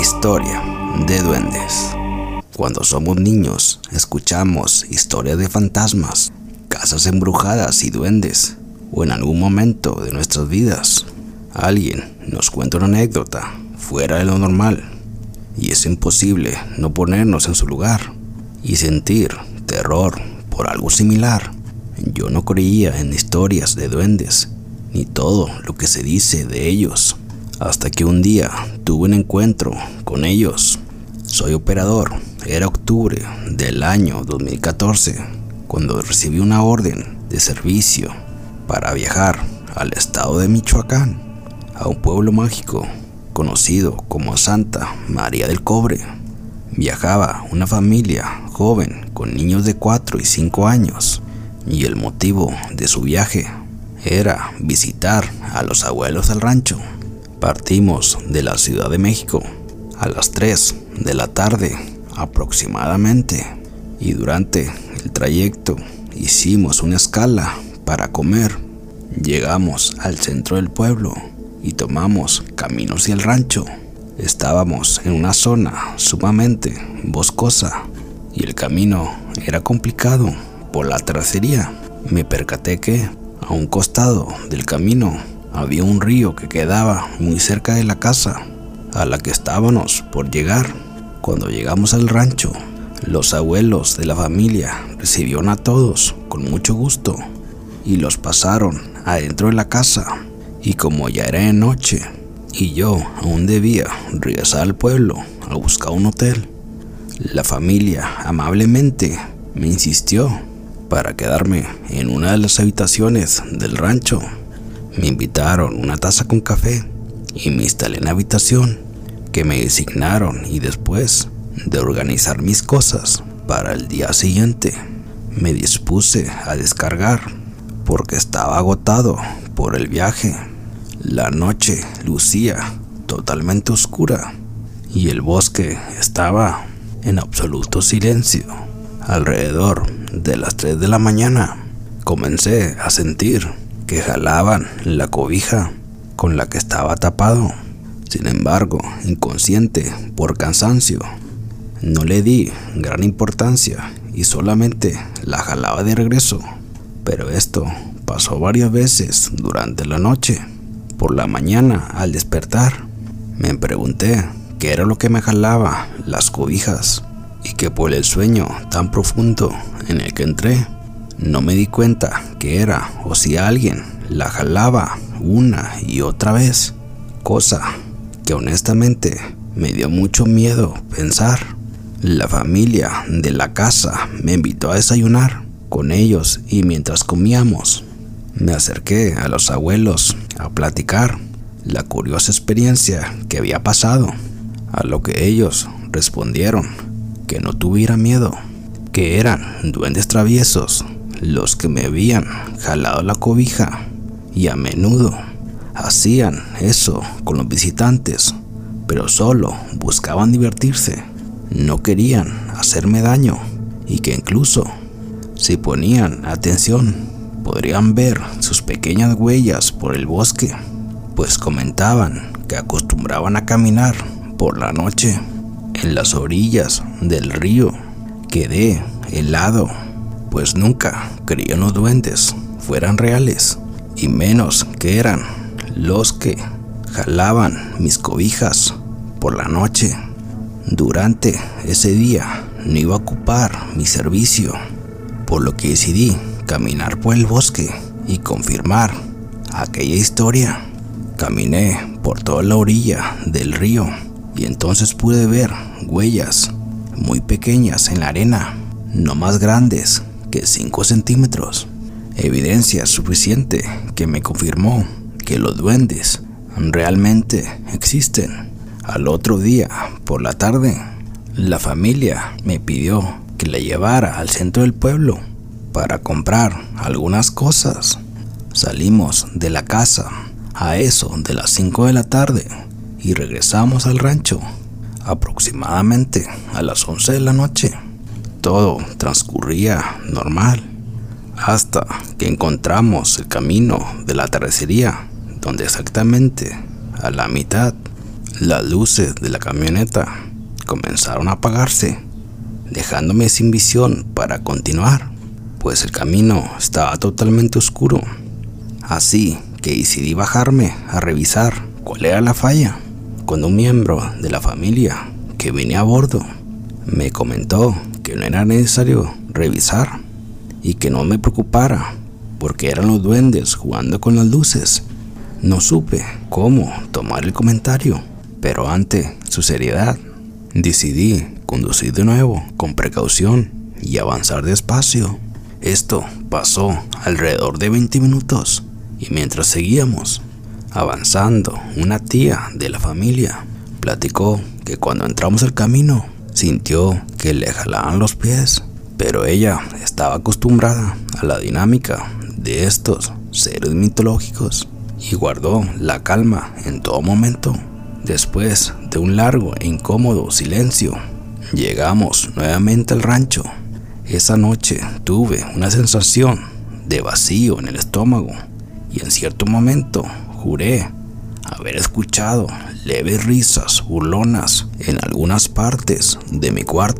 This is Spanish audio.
historia de duendes. Cuando somos niños, escuchamos historias de fantasmas, casas embrujadas y duendes, o en algún momento de nuestras vidas, alguien nos cuenta una anécdota fuera de lo normal, y es imposible no ponernos en su lugar y sentir terror por algo similar. Yo no creía en historias de duendes, ni todo lo que se dice de ellos, hasta que un día tuve un encuentro con ellos. Soy operador, era octubre del año 2014, cuando recibí una orden de servicio para viajar al estado de Michoacán, a un pueblo mágico conocido como Santa María del Cobre. Viajaba una familia joven con niños de 4 y 5 años y el motivo de su viaje era visitar a los abuelos al rancho. Partimos de la Ciudad de México a las 3 de la tarde aproximadamente y durante el trayecto hicimos una escala para comer. Llegamos al centro del pueblo y tomamos camino hacia el rancho. Estábamos en una zona sumamente boscosa y el camino era complicado por la tracería. Me percaté que a un costado del camino había un río que quedaba muy cerca de la casa a la que estábamos por llegar. Cuando llegamos al rancho, los abuelos de la familia recibieron a todos con mucho gusto y los pasaron adentro de la casa. Y como ya era de noche y yo aún debía regresar al pueblo a buscar un hotel, la familia amablemente me insistió para quedarme en una de las habitaciones del rancho. Me invitaron una taza con café y me instalé en la habitación que me designaron y después de organizar mis cosas para el día siguiente me dispuse a descargar porque estaba agotado por el viaje. La noche lucía totalmente oscura y el bosque estaba en absoluto silencio. Alrededor de las 3 de la mañana comencé a sentir que jalaban la cobija con la que estaba tapado. Sin embargo, inconsciente por cansancio, no le di gran importancia y solamente la jalaba de regreso. Pero esto pasó varias veces durante la noche. Por la mañana, al despertar, me pregunté qué era lo que me jalaba las cobijas y que por el sueño tan profundo en el que entré, no me di cuenta que era o si alguien la jalaba una y otra vez, cosa que honestamente me dio mucho miedo pensar. La familia de la casa me invitó a desayunar con ellos y mientras comíamos me acerqué a los abuelos a platicar la curiosa experiencia que había pasado, a lo que ellos respondieron que no tuviera miedo, que eran duendes traviesos los que me habían jalado la cobija y a menudo hacían eso con los visitantes, pero solo buscaban divertirse, no querían hacerme daño y que incluso si ponían atención podrían ver sus pequeñas huellas por el bosque, pues comentaban que acostumbraban a caminar por la noche en las orillas del río. Quedé helado, pues nunca creí en los duendes fueran reales, y menos que eran los que jalaban mis cobijas por la noche. Durante ese día no iba a ocupar mi servicio, por lo que decidí caminar por el bosque y confirmar aquella historia. Caminé por toda la orilla del río y entonces pude ver huellas muy pequeñas en la arena, no más grandes que 5 centímetros. Evidencia suficiente que me confirmó que los duendes realmente existen. Al otro día, por la tarde, la familia me pidió que la llevara al centro del pueblo para comprar algunas cosas. Salimos de la casa a eso de las 5 de la tarde y regresamos al rancho aproximadamente a las 11 de la noche. Todo transcurría normal hasta que encontramos el camino de la terracería donde exactamente a la mitad Las luces de la camioneta comenzaron a apagarse, dejándome sin visión para continuar, pues el camino estaba totalmente oscuro. Así que decidí bajarme a revisar cuál era la falla, cuando un miembro de la familia que venía a bordo me comentó que no era necesario revisar y que no me preocupara porque eran los duendes jugando con las luces. No supe cómo tomar el comentario, pero ante su seriedad decidí conducir de nuevo con precaución y avanzar despacio. Esto pasó alrededor de 20 minutos y mientras seguíamos avanzando, una tía de la familia platicó que cuando entramos al camino sintió que le jalaban los pies, pero ella estaba acostumbrada a la dinámica de estos seres mitológicos y guardó la calma en todo momento. Después de un largo e incómodo silencio, llegamos nuevamente al rancho. Esa noche tuve una sensación de vacío en el estómago y en cierto momento juré haber escuchado leves risas burlonas en algunas partes de mi cuarto.